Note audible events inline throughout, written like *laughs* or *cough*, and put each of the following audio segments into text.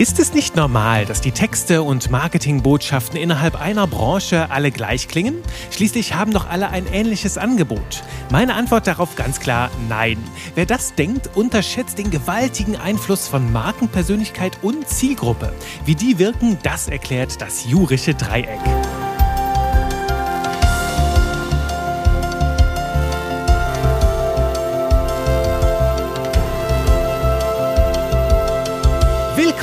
Ist es nicht normal, dass die Texte und Marketingbotschaften innerhalb einer Branche alle gleich klingen? Schließlich haben doch alle ein ähnliches Angebot. Meine Antwort darauf ganz klar nein. Wer das denkt, unterschätzt den gewaltigen Einfluss von Markenpersönlichkeit und Zielgruppe. Wie die wirken, das erklärt das jurische Dreieck.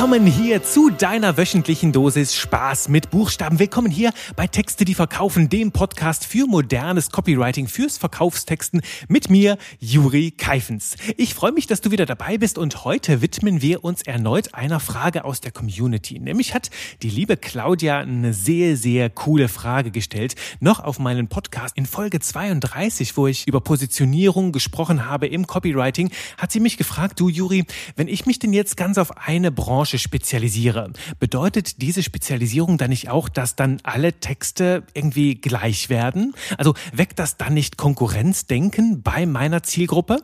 Willkommen hier zu deiner wöchentlichen Dosis Spaß mit Buchstaben. Willkommen hier bei Texte, die verkaufen, dem Podcast für modernes Copywriting, fürs Verkaufstexten mit mir, Juri Keifens. Ich freue mich, dass du wieder dabei bist und heute widmen wir uns erneut einer Frage aus der Community. Nämlich hat die liebe Claudia eine sehr, sehr coole Frage gestellt, noch auf meinen Podcast in Folge 32, wo ich über Positionierung gesprochen habe im Copywriting, hat sie mich gefragt, du Juri, wenn ich mich denn jetzt ganz auf eine Branche Branche spezialisiere. Bedeutet diese Spezialisierung dann nicht auch, dass dann alle Texte irgendwie gleich werden? Also weckt das dann nicht Konkurrenzdenken bei meiner Zielgruppe?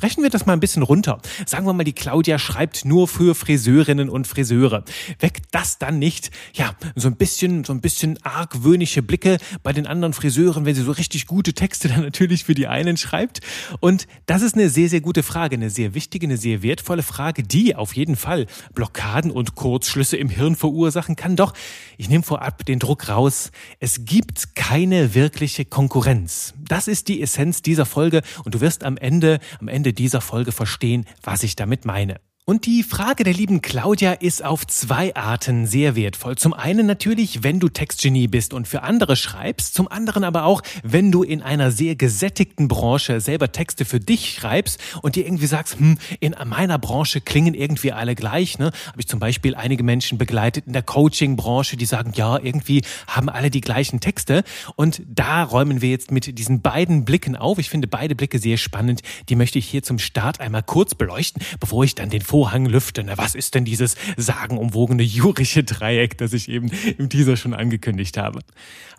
Brechen wir das mal ein bisschen runter. Sagen wir mal, die Claudia schreibt nur für Friseurinnen und Friseure. Weckt das dann nicht, ja, so ein bisschen, so ein bisschen argwöhnische Blicke bei den anderen Friseuren, wenn sie so richtig gute Texte *laughs* dann natürlich für die einen schreibt? Und das ist eine sehr, sehr gute Frage, eine sehr wichtige, eine sehr wertvolle Frage, die auf jeden Fall Blockaden und Kurzschlüsse im Hirn verursachen kann. Doch, ich nehme vorab den Druck raus. Es gibt keine wirkliche Konkurrenz. Das ist die Essenz dieser Folge und du wirst am Ende, am Ende Ende dieser Folge verstehen, was ich damit meine. Und die Frage der lieben Claudia ist auf zwei Arten sehr wertvoll. Zum einen natürlich, wenn du Textgenie bist und für andere schreibst, zum anderen aber auch, wenn du in einer sehr gesättigten Branche selber Texte für dich schreibst und dir irgendwie sagst, hm, in meiner Branche klingen irgendwie alle gleich. Ne? Habe ich zum Beispiel einige Menschen begleitet in der Coaching-Branche, die sagen, ja, irgendwie haben alle die gleichen Texte. Und da räumen wir jetzt mit diesen beiden Blicken auf. Ich finde beide Blicke sehr spannend. Die möchte ich hier zum Start einmal kurz beleuchten, bevor ich dann den Vorhang lüfte. Na, was ist denn dieses sagenumwogene jurische Dreieck, das ich eben im Teaser schon angekündigt habe?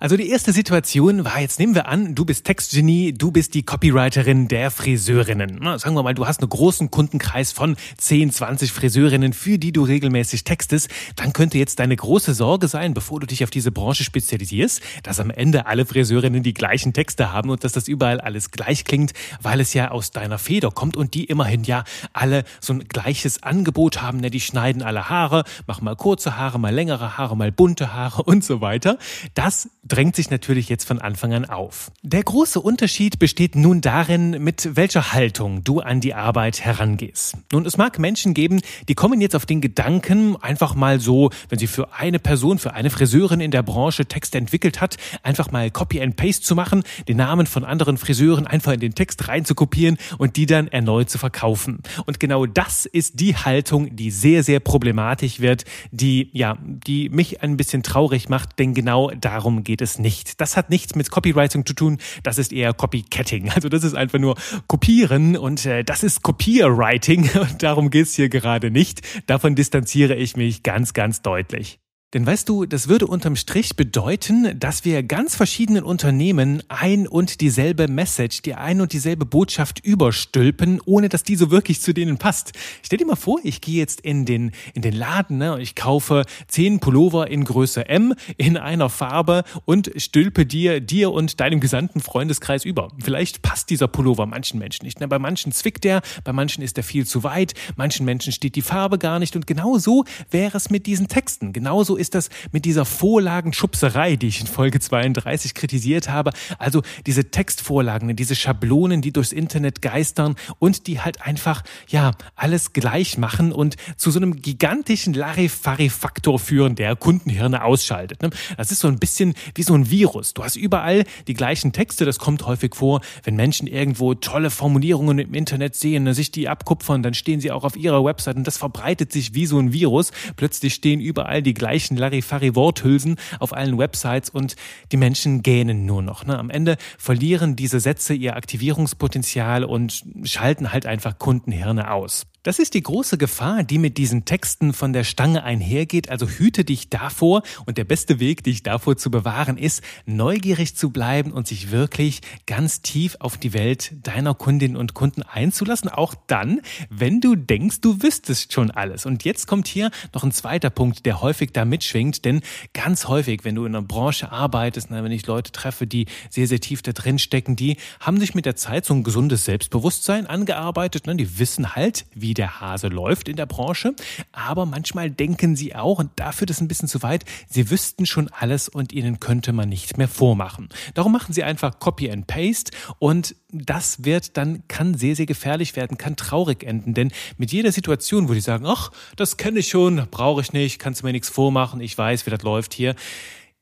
Also die erste Situation war, jetzt nehmen wir an, du bist Textgenie, du bist die Copywriterin der Friseurinnen. Na, sagen wir mal, du hast einen großen Kundenkreis von 10, 20 Friseurinnen, für die du regelmäßig textest. Dann könnte jetzt deine große Sorge sein, bevor du dich auf diese Branche spezialisierst, dass am Ende alle Friseurinnen die gleichen Texte haben und dass das überall alles gleich klingt, weil es ja aus deiner Feder kommt und die immerhin ja alle so ein gleich gleiches Angebot haben. Die schneiden alle Haare, machen mal kurze Haare, mal längere Haare, mal bunte Haare *laughs* und so weiter. Das drängt sich natürlich jetzt von Anfang an auf. Der große Unterschied besteht nun darin, mit welcher Haltung du an die Arbeit herangehst. Nun, es mag Menschen geben, die kommen jetzt auf den Gedanken, einfach mal so, wenn sie für eine Person, für eine Friseurin in der Branche Texte entwickelt hat, einfach mal Copy and Paste zu machen, den Namen von anderen Friseuren einfach in den Text reinzukopieren und die dann erneut zu verkaufen. Und genau das ist die Haltung, die sehr, sehr problematisch wird, die, ja, die mich ein bisschen traurig macht, denn genau darum geht es nicht. Das hat nichts mit Copywriting zu tun, das ist eher Copycatting. Also das ist einfach nur Kopieren und äh, das ist Kopierwriting *laughs* und darum geht's hier gerade nicht. Davon distanziere ich mich ganz, ganz deutlich. Denn weißt du, das würde unterm Strich bedeuten, dass wir ganz verschiedenen Unternehmen ein und dieselbe Message, die ein und dieselbe Botschaft überstülpen, ohne dass die so wirklich zu denen passt. Stell dir mal vor, ich gehe jetzt in den, in den Laden ne, und ich kaufe zehn Pullover in Größe M in einer Farbe und stülpe dir, dir und deinem gesamten Freundeskreis über. Vielleicht passt dieser Pullover manchen Menschen nicht. Ne? Bei manchen zwickt er, bei manchen ist er viel zu weit, manchen Menschen steht die Farbe gar nicht und genau so wäre es mit diesen Texten. Genauso ist das mit dieser Vorlagenschubserei, die ich in Folge 32 kritisiert habe. Also diese Textvorlagen, diese Schablonen, die durchs Internet geistern und die halt einfach, ja, alles gleich machen und zu so einem gigantischen Larifari-Faktor führen, der Kundenhirne ausschaltet. Ne? Das ist so ein bisschen wie so ein Virus. Du hast überall die gleichen Texte. Das kommt häufig vor, wenn Menschen irgendwo tolle Formulierungen im Internet sehen, sich die abkupfern, dann stehen sie auch auf ihrer Website und das verbreitet sich wie so ein Virus. Plötzlich stehen überall die gleichen gleichen Larifari-Worthülsen auf allen Websites und die Menschen gähnen nur noch. Ne? Am Ende verlieren diese Sätze ihr Aktivierungspotenzial und schalten halt einfach Kundenhirne aus. Das ist die große Gefahr, die mit diesen Texten von der Stange einhergeht. Also hüte dich davor und der beste Weg, dich davor zu bewahren, ist, neugierig zu bleiben und sich wirklich ganz tief auf die Welt deiner Kundinnen und Kunden einzulassen. Auch dann, wenn du denkst, du wüsstest schon alles. Und jetzt kommt hier noch ein zweiter Punkt, der häufig da mitschwingt. Denn ganz häufig, wenn du in einer Branche arbeitest, wenn ich Leute treffe, die sehr, sehr tief da drin stecken, die haben sich mit der Zeit so ein gesundes Selbstbewusstsein angearbeitet. Ne? Die wissen halt, wie wie der Hase läuft in der Branche. Aber manchmal denken sie auch, und dafür das ein bisschen zu weit, sie wüssten schon alles und ihnen könnte man nicht mehr vormachen. Darum machen sie einfach Copy and Paste und das wird dann, kann sehr, sehr gefährlich werden, kann traurig enden. Denn mit jeder Situation, wo die sagen, ach, das kenne ich schon, brauche ich nicht, kannst du mir nichts vormachen, ich weiß, wie das läuft hier,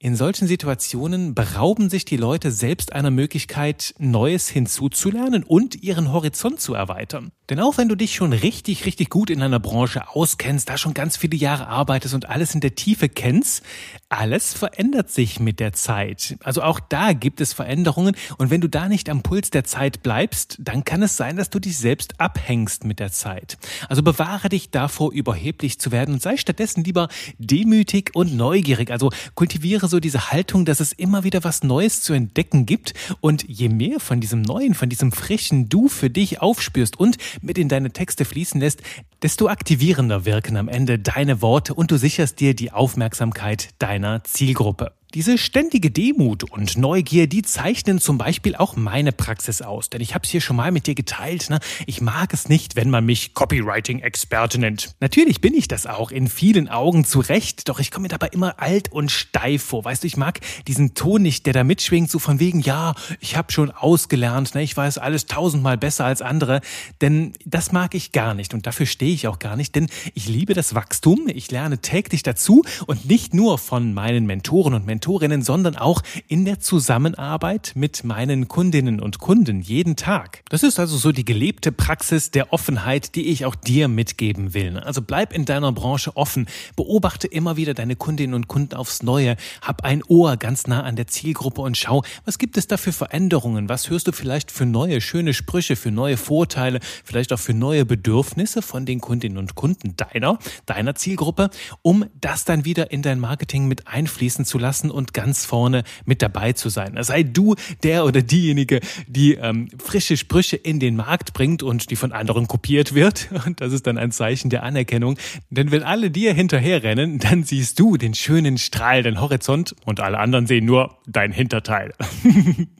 in solchen Situationen berauben sich die Leute selbst einer Möglichkeit, Neues hinzuzulernen und ihren Horizont zu erweitern. Denn auch wenn du dich schon richtig, richtig gut in einer Branche auskennst, da schon ganz viele Jahre arbeitest und alles in der Tiefe kennst, alles verändert sich mit der Zeit. Also auch da gibt es Veränderungen und wenn du da nicht am Puls der Zeit bleibst, dann kann es sein, dass du dich selbst abhängst mit der Zeit. Also bewahre dich davor, überheblich zu werden und sei stattdessen lieber demütig und neugierig. Also kultiviere so diese Haltung, dass es immer wieder was Neues zu entdecken gibt und je mehr von diesem Neuen, von diesem frischen Du für dich aufspürst und mit in deine Texte fließen lässt, desto aktivierender wirken am Ende deine Worte und du sicherst dir die Aufmerksamkeit deiner Zielgruppe. Diese ständige Demut und Neugier, die zeichnen zum Beispiel auch meine Praxis aus. Denn ich habe es hier schon mal mit dir geteilt. Ne? Ich mag es nicht, wenn man mich Copywriting-Experte nennt. Natürlich bin ich das auch in vielen Augen zu Recht, doch ich komme mir dabei immer alt und steif vor. Weißt du, ich mag diesen Ton nicht, der da mitschwingt, so von wegen, ja, ich habe schon ausgelernt, ne? ich weiß alles tausendmal besser als andere. Denn das mag ich gar nicht und dafür stehe ich auch gar nicht, denn ich liebe das Wachstum, ich lerne täglich dazu und nicht nur von meinen Mentoren und Mentoren, Mentorinnen, sondern auch in der Zusammenarbeit mit meinen Kundinnen und Kunden jeden Tag. Das ist also so die gelebte Praxis der Offenheit, die ich auch dir mitgeben will. Also bleib in deiner Branche offen, beobachte immer wieder deine Kundinnen und Kunden aufs Neue, hab ein Ohr ganz nah an der Zielgruppe und schau, was gibt es da für Veränderungen, was hörst du vielleicht für neue, schöne Sprüche, für neue Vorteile, vielleicht auch für neue Bedürfnisse von den Kundinnen und Kunden deiner, deiner Zielgruppe, um das dann wieder in dein Marketing mit einfließen zu lassen lassen und ganz vorne mit dabei zu sein. Sei du der oder diejenige, die ähm, frische Sprüche in den Markt bringt und die von anderen kopiert wird. *laughs* Und das ist dann ein Zeichen der Anerkennung. Denn wenn alle dir hinterherrennen, dann siehst du den schönen Strahl, den Horizont und alle anderen sehen nur dein Hinterteil. *laughs*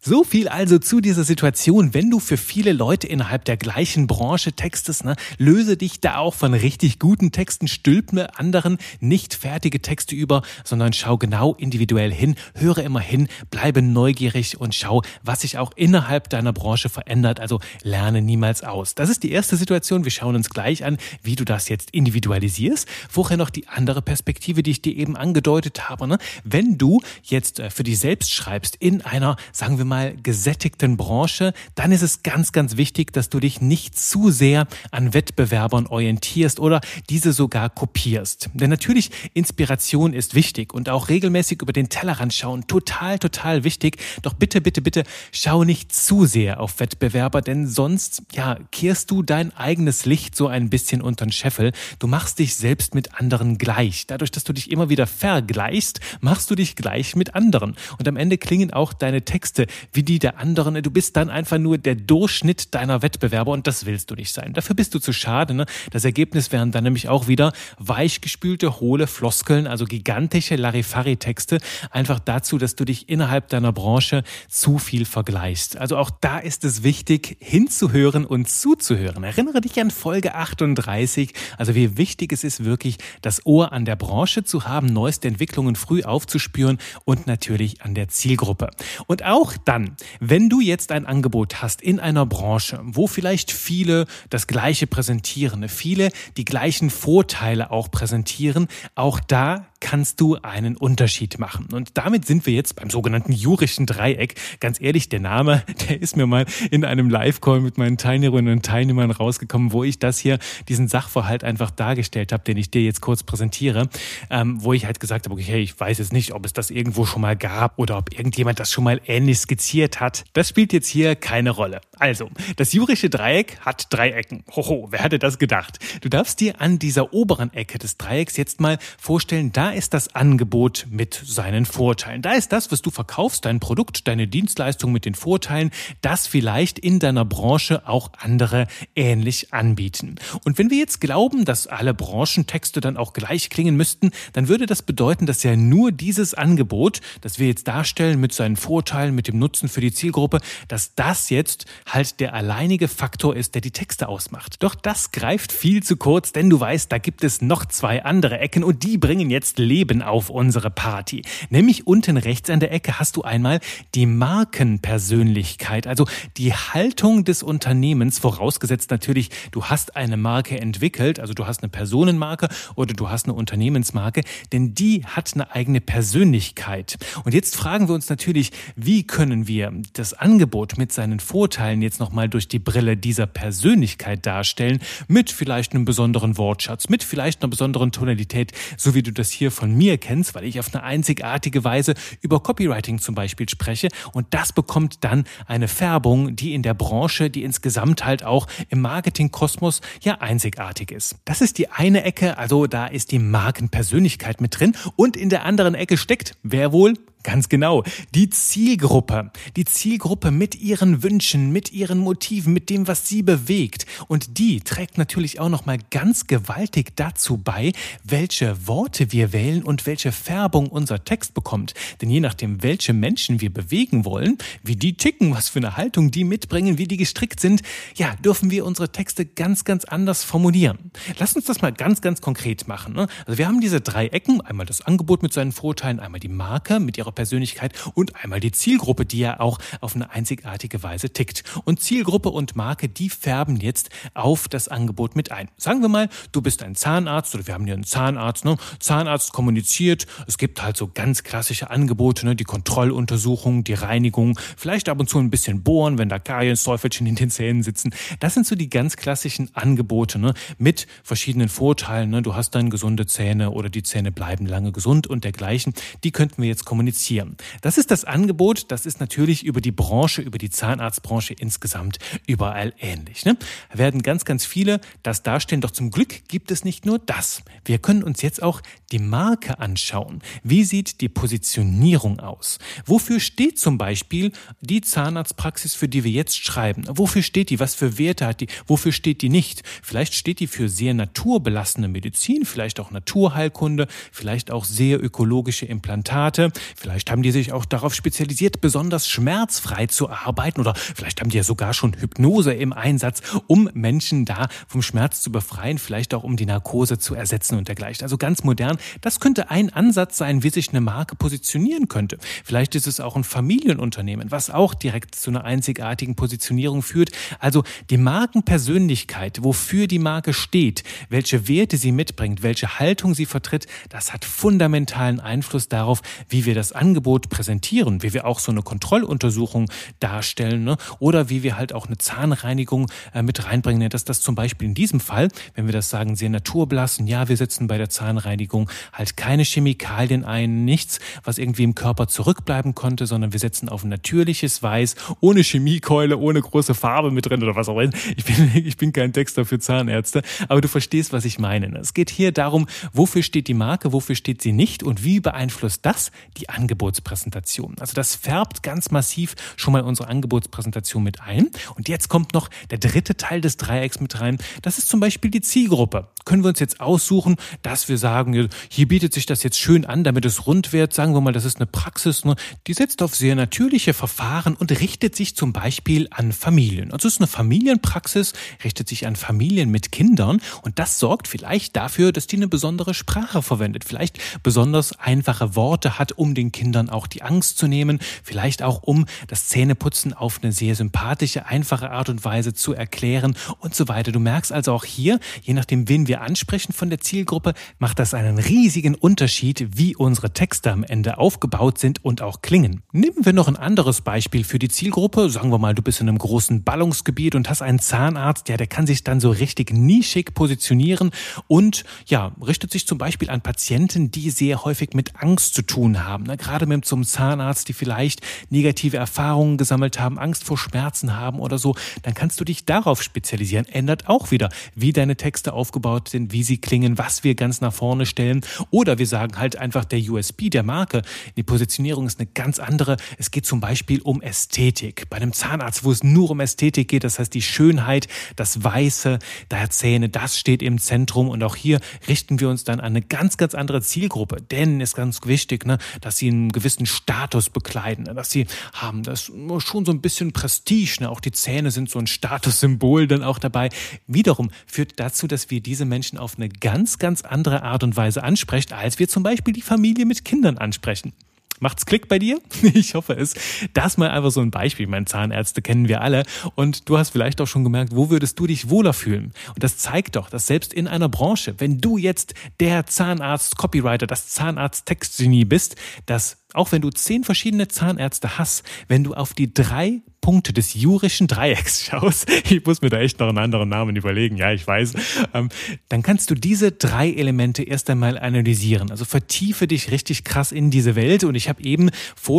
So viel also zu dieser Situation. Wenn du für viele Leute innerhalb der gleichen Branche textest, ne, löse dich da auch von richtig guten Texten, stülpne anderen nicht fertige Texte über, sondern schau genau individuell hin, höre immer hin, bleibe neugierig und schau, was sich auch innerhalb deiner Branche verändert. Also lerne niemals aus. Das ist die erste Situation. Wir schauen uns gleich an, wie du das jetzt individualisierst. Vorher noch die andere Perspektive, die ich dir eben angedeutet habe. Ne? Wenn du jetzt äh, für dich selbst schreibst in einer sagen wir mal, gesättigten Branche, dann ist es ganz, ganz wichtig, dass du dich nicht zu sehr an Wettbewerbern orientierst oder diese sogar kopierst. Denn natürlich, Inspiration ist wichtig und auch regelmäßig über den Tellerrand schauen, total, total wichtig. Doch bitte, bitte, bitte, schau nicht zu sehr auf Wettbewerber, denn sonst, ja, kehrst du dein eigenes Licht so ein bisschen unter den Scheffel. Du machst dich selbst mit anderen gleich. Dadurch, dass du dich immer wieder vergleichst, machst du dich gleich mit anderen. Und am Ende klingen auch deine Texte Texte wie die der anderen. Du bist dann einfach nur der Durchschnitt deiner Wettbewerber und das willst du nicht sein. Dafür bist du zu schade. Ne? Das Ergebnis wären dann nämlich auch wieder weichgespülte, hohle Floskeln, also gigantische Larifari-Texte, einfach dazu, dass du dich innerhalb deiner Branche zu viel vergleichst. Also auch da ist es wichtig, hinzuhören und zuzuhören. Erinnere dich an Folge 38, also wie wichtig es ist, wirklich das Ohr an der Branche zu haben, neueste Entwicklungen früh aufzuspüren und natürlich an der Zielgruppe. Und auch dann, wenn du jetzt ein Angebot hast in einer Branche, wo vielleicht viele das Gleiche präsentieren, viele die gleichen Vorteile auch präsentieren, auch da kannst du einen Unterschied machen. Und damit sind wir jetzt beim sogenannten jurischen Dreieck. Ganz ehrlich, der Name, der ist mir mal in einem Live-Call mit meinen Teilnehmerinnen und Teilnehmern rausgekommen, wo ich das hier, diesen Sachverhalt einfach dargestellt habe, den ich dir jetzt kurz präsentiere, ähm, wo ich halt gesagt habe, okay, hey, ich weiß jetzt nicht, ob es das irgendwo schon mal gab oder ob irgendjemand das schon mal ähnlich skizziert hat. Das spielt jetzt hier keine Rolle. Also, das jurische Dreieck hat drei Ecken. Hoho, wer hätte das gedacht? Du darfst dir an dieser oberen Ecke des Dreiecks jetzt mal vorstellen, da ist das Angebot mit seinen Vorteilen. Da ist das, was du verkaufst, dein Produkt, deine Dienstleistung mit den Vorteilen, das vielleicht in deiner Branche auch andere ähnlich anbieten. Und wenn wir jetzt glauben, dass alle Branchentexte dann auch gleich klingen müssten, dann würde das bedeuten, dass ja nur dieses Angebot, das wir jetzt darstellen mit seinen Vorteilen, mit dem Nutzen für die Zielgruppe, dass das jetzt halt der alleinige Faktor ist, der die Texte ausmacht. Doch das greift viel zu kurz, denn du weißt, da gibt es noch zwei andere Ecken und die bringen jetzt Leben auf unsere Party. Nämlich unten rechts an der Ecke hast du einmal die Markenpersönlichkeit, also die Haltung des Unternehmens, vorausgesetzt natürlich, du hast eine Marke entwickelt, also du hast eine Personenmarke oder du hast eine Unternehmensmarke, denn die hat eine eigene Persönlichkeit. Und jetzt fragen wir uns natürlich, wie können wir das Angebot mit seinen Vorteilen jetzt nochmal durch die Brille dieser Persönlichkeit darstellen, mit vielleicht einem besonderen Wortschatz, mit vielleicht einer besonderen Tonalität, so wie du das hier von mir kennst, weil ich auf eine einzigartige Weise über Copywriting zum Beispiel spreche. Und das bekommt dann eine Färbung, die in der Branche, die insgesamt halt auch im Marketingkosmos ja einzigartig ist. Das ist die eine Ecke, also da ist die Markenpersönlichkeit mit drin. Und in der anderen Ecke steckt, wer wohl? Ganz genau. Die Zielgruppe. Die Zielgruppe mit ihren Wünschen, mit ihren Motiven, mit dem, was sie bewegt. Und die trägt natürlich auch nochmal ganz gewaltig dazu bei, welche Worte wir wählen und welche Färbung unser Text bekommt. Denn je nachdem, welche Menschen wir bewegen wollen, wie die ticken, was für eine Haltung die mitbringen, wie die gestrickt sind, ja, dürfen wir unsere Texte ganz, ganz anders formulieren. Lass uns das mal ganz, ganz konkret machen. Ne? Also wir haben diese drei Ecken. Einmal das Angebot mit seinen Vorteilen, einmal die Marke mit ihrer ihrer Persönlichkeit und einmal die Zielgruppe, die ja auch auf eine einzigartige Weise tickt. Und Zielgruppe und Marke, die färben jetzt auf das Angebot mit ein. Sagen wir mal, du bist ein Zahnarzt oder wir haben hier einen Zahnarzt. Ne? Zahnarzt kommuniziert, es gibt halt so ganz klassische Angebote, ne? die Kontrolluntersuchung, die Reinigung, vielleicht ab und zu ein bisschen bohren, wenn da Kariensteufelchen in den Zähnen sitzen. Das sind so die ganz klassischen Angebote ne? mit verschiedenen Vorteilen. Ne? Du hast dann gesunde Zähne oder die Zähne bleiben lange gesund und dergleichen. Die könnten wir jetzt kommunizieren kommunizieren. Das ist das Angebot, das ist natürlich über die Branche, über die Zahnarztbranche insgesamt überall ähnlich. Ne? Werden ganz, ganz viele das darstellen, doch zum Glück gibt es nicht nur das. Wir können uns jetzt auch die Marke anschauen. Wie sieht die Positionierung aus? Wofür steht zum Beispiel die Zahnarztpraxis, für die wir jetzt schreiben? Wofür steht die? Was für Werte hat die? Wofür steht die nicht? Vielleicht steht die für sehr naturbelassene Medizin, vielleicht auch Naturheilkunde, vielleicht auch sehr ökologische Implantate, Vielleicht haben die sich auch darauf spezialisiert, besonders schmerzfrei zu arbeiten oder vielleicht haben die ja sogar schon Hypnose im Einsatz, um Menschen da vom Schmerz zu befreien, vielleicht auch um die Narkose zu ersetzen und dergleichen. Also ganz modern. Das könnte ein Ansatz sein, wie sich eine Marke positionieren könnte. Vielleicht ist es auch ein Familienunternehmen, was auch direkt zu einer einzigartigen Positionierung führt. Also die Markenpersönlichkeit, wofür die Marke steht, welche Werte sie mitbringt, welche Haltung sie vertritt, das hat fundamentalen Einfluss darauf, wie wir das Angebot präsentieren, wie wir auch so eine Kontrolluntersuchung darstellen ne? oder wie wir halt auch eine Zahnreinigung äh, mit reinbringen, dass das zum Beispiel in diesem Fall, wenn wir das sagen, sehr naturbelassen, ja, wir setzen bei der Zahnreinigung halt keine Chemikalien ein, nichts, was irgendwie im Körper zurückbleiben konnte, sondern wir setzen auf natürliches Weiß, ohne Chemiekeule, ohne große Farbe mit drin oder was auch immer. Ich bin, ich bin kein Texter für Zahnärzte, aber du verstehst, was ich meine. Ne? Es geht hier darum, wofür steht die Marke, wofür steht sie nicht und wie beeinflusst das die Angebote Angebotspräsentation. Also das färbt ganz massiv schon mal unsere Angebotspräsentation mit ein. Und jetzt kommt noch der dritte Teil des Dreiecks mit rein. Das ist zum Beispiel die Zielgruppe. Können wir uns jetzt aussuchen, dass wir sagen, hier bietet sich das jetzt schön an, damit es rund wird. Sagen wir mal, das ist eine Praxis, ne? die setzt auf sehr natürliche Verfahren und richtet sich zum Beispiel an Familien. Also es ist eine Familienpraxis, richtet sich an Familien mit Kindern und das sorgt vielleicht dafür, dass die eine besondere Sprache verwendet, vielleicht besonders einfache Worte hat, um den Kindern auch die Angst zu nehmen, vielleicht auch um das Zähneputzen auf eine sehr sympathische, einfache Art und Weise zu erklären und so weiter. Du merkst also auch hier, je nachdem, wen wir ansprechen von der Zielgruppe, macht das einen riesigen Unterschied, wie unsere Texte am Ende aufgebaut sind und auch klingen. Nehmen wir noch ein anderes Beispiel für die Zielgruppe. Sagen wir mal, du bist in einem großen Ballungsgebiet und hast einen Zahnarzt, ja, der kann sich dann so richtig nischig positionieren und ja, richtet sich zum Beispiel an Patienten, die sehr häufig mit Angst zu tun haben. Na, gerade mit einem Zahnarzt, die vielleicht negative Erfahrungen gesammelt haben, Angst vor Schmerzen haben oder so, dann kannst du dich darauf spezialisieren. Ändert auch wieder, wie deine Texte aufgebaut sind, wie sie klingen, was wir ganz nach vorne stellen. Oder wir sagen halt einfach der USB der Marke. Die Positionierung ist eine ganz andere. Es geht zum Beispiel um Ästhetik. Bei einem Zahnarzt, wo es nur um Ästhetik geht, das heißt die Schönheit, das Weiße der Zähne, das steht im Zentrum. Und auch hier richten wir uns dann an eine ganz, ganz andere Zielgruppe. Denn ist ganz wichtig, ne, dass sie einen gewissen Status bekleiden, ne, dass sie haben das schon so ein bisschen Prestige. Ne? Auch die Zähne sind so ein Statussymbol dann auch dabei. Wiederum führt dazu, dass wir diese Menschen auf eine ganz, ganz andere Art und Weise ansprechen, als wir zum Beispiel die Familie mit Kindern ansprechen. Macht's Klick bei dir? *laughs* Ich hoffe es. Das mal einfach so ein Beispiel. Meine Zahnärzte kennen wir alle. Und du hast vielleicht auch schon gemerkt, wo würdest du dich wohler fühlen? Und das zeigt doch, dass selbst in einer Branche, wenn du jetzt der Zahnarzt-Copywriter, das Zahnarzt-Textgenie bist, dass auch wenn du zehn verschiedene Zahnärzte hast, wenn du auf die drei Punkte des jurischen Dreiecks *laughs* schaust, ich muss mir da echt noch einen anderen Namen überlegen, ja, ich weiß, ähm, dann kannst du diese drei Elemente erst einmal analysieren. Also vertiefe dich richtig krass in diese Welt und ich habe eben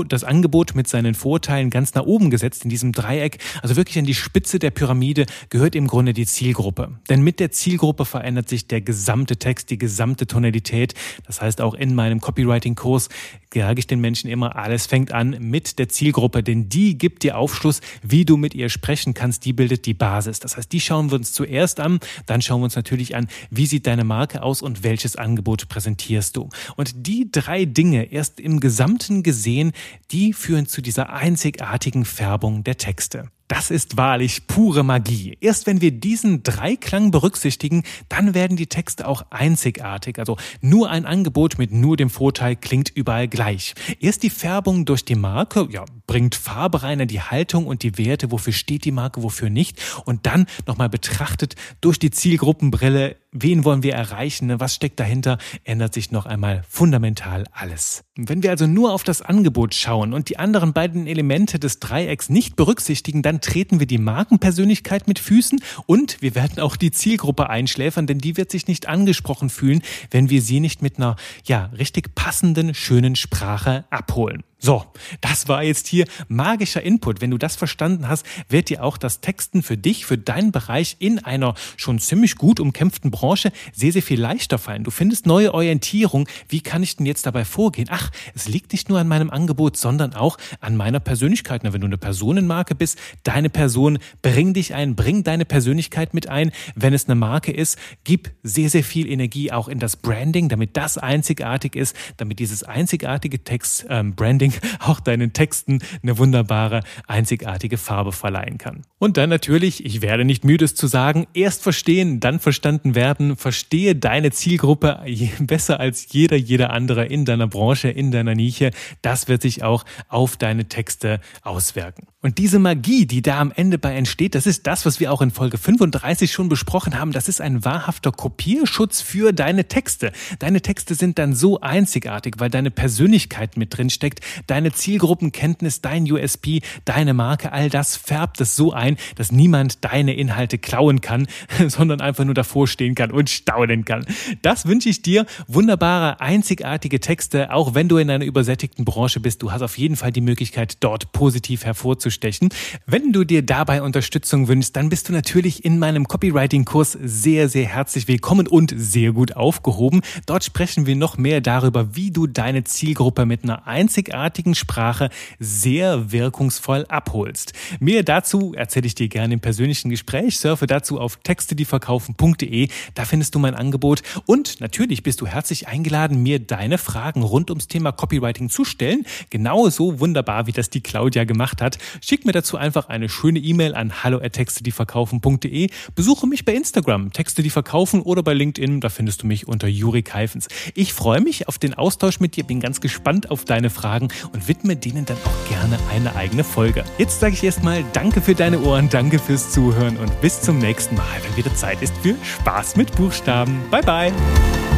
das Angebot mit seinen Vorteilen ganz nach oben gesetzt in diesem Dreieck. Also wirklich an die Spitze der Pyramide gehört im Grunde die Zielgruppe. Denn mit der Zielgruppe verändert sich der gesamte Text, die gesamte Tonalität. Das heißt, auch in meinem Copywriting-Kurs sage ich den Menschen immer, alles fängt an mit der Zielgruppe, denn die gibt dir Aufschluss, wie du mit ihr sprechen kannst, die bildet die Basis. Das heißt, die schauen wir uns zuerst an, dann schauen wir uns natürlich an, wie sieht deine Marke aus und welches Angebot präsentierst du. Und die drei Dinge erst im Gesamten gesehen, die führen zu dieser einzigartigen Färbung der Texte. Das ist wahrlich pure Magie. Erst wenn wir diesen Dreiklang berücksichtigen, dann werden die Texte auch einzigartig. Also nur ein Angebot mit nur dem Vorteil klingt überall gleich. Erst die Färbung durch die Marke, ja, bringt Farbe rein in die Haltung und die Werte, wofür steht die Marke, wofür nicht. Und dann nochmal betrachtet durch die Zielgruppenbrille, wen wollen wir erreichen, ne? was steckt dahinter, ändert sich noch einmal fundamental alles. Wenn wir also nur auf das Angebot schauen und die anderen beiden Elemente des Dreiecks nicht berücksichtigen, dann treten wir die Markenpersönlichkeit mit Füßen und wir werden auch die Zielgruppe einschläfern, denn die wird sich nicht angesprochen fühlen, wenn wir sie nicht mit einer, ja, richtig passenden, schönen Sprache abholen. So, das war jetzt hier magischer Input. Wenn du das verstanden hast, wird dir auch das Texten für dich, für deinen Bereich in einer schon ziemlich gut umkämpften Branche sehr, sehr viel leichter fallen. Du findest neue Orientierung. Wie kann ich denn jetzt dabei vorgehen? Ach, es liegt nicht nur an meinem Angebot, sondern auch an meiner Persönlichkeit. wenn du eine Personenmarke bist, deine Person, bring dich ein, bring deine Persönlichkeit mit ein. Wenn es eine Marke ist, gib sehr, sehr viel Energie auch in das Branding, damit das einzigartig ist, damit dieses einzigartige Text, ähm, Branding Marketing auch deinen Texten eine wunderbare, einzigartige Farbe verleihen kann. Und dann natürlich, ich werde nicht müde es zu sagen, erst verstehen, dann verstanden werden. Verstehe deine Zielgruppe besser als jeder, jeder andere in deiner Branche, in deiner Nische. Das wird sich auch auf deine Texte auswirken. Und diese Magie, die da am Ende bei entsteht, das ist das, was wir auch in Folge 35 schon besprochen haben. Das ist ein wahrhafter Kopierschutz für deine Texte. Deine Texte sind dann so einzigartig, weil deine Persönlichkeit mit drin steckt, deine Zielgruppenkenntnis, dein USP, deine Marke, all das färbt es so ein, dass niemand deine Inhalte klauen kann, *laughs* sondern einfach nur davor stehen kann und staunen kann. Das wünsche ich dir. Wunderbare, einzigartige Texte, auch wenn du in einer übersättigten Branche bist. Du hast auf jeden Fall die Möglichkeit, dort positiv hervorzustechen. Wenn du dir dabei Unterstützung wünschst, dann bist du natürlich in meinem Copywriting-Kurs sehr, sehr herzlich willkommen und sehr gut aufgehoben. Dort sprechen wir noch mehr darüber, wie du deine Zielgruppe mit einer einzigartigen einzigartigen Sprache sehr wirkungsvoll abholst. Mehr dazu erzähle ich dir gerne im persönlichen Gespräch. Surfe dazu auf textedieverkaufen.de. Da findest du mein Angebot. Und natürlich bist du herzlich eingeladen, mir deine Fragen rund ums Thema Copywriting zu stellen. Genauso wunderbar, wie das die Claudia gemacht hat. Schick mir dazu einfach eine schöne E-Mail an hallo@texte-die-verkaufen.de. Besuche mich bei Instagram, Texte die verkaufen oder bei LinkedIn, da findest du mich unter Juri Keifens. Ich freue mich auf den Austausch mit dir, bin ganz gespannt auf deine Fragen und widme denen dann auch gerne eine eigene Folge. Jetzt sage ich erstmal Danke für deine Ohren, danke fürs Zuhören und bis zum nächsten Mal, wenn wieder Zeit ist für Spaß mit Buchstaben. Bye bye.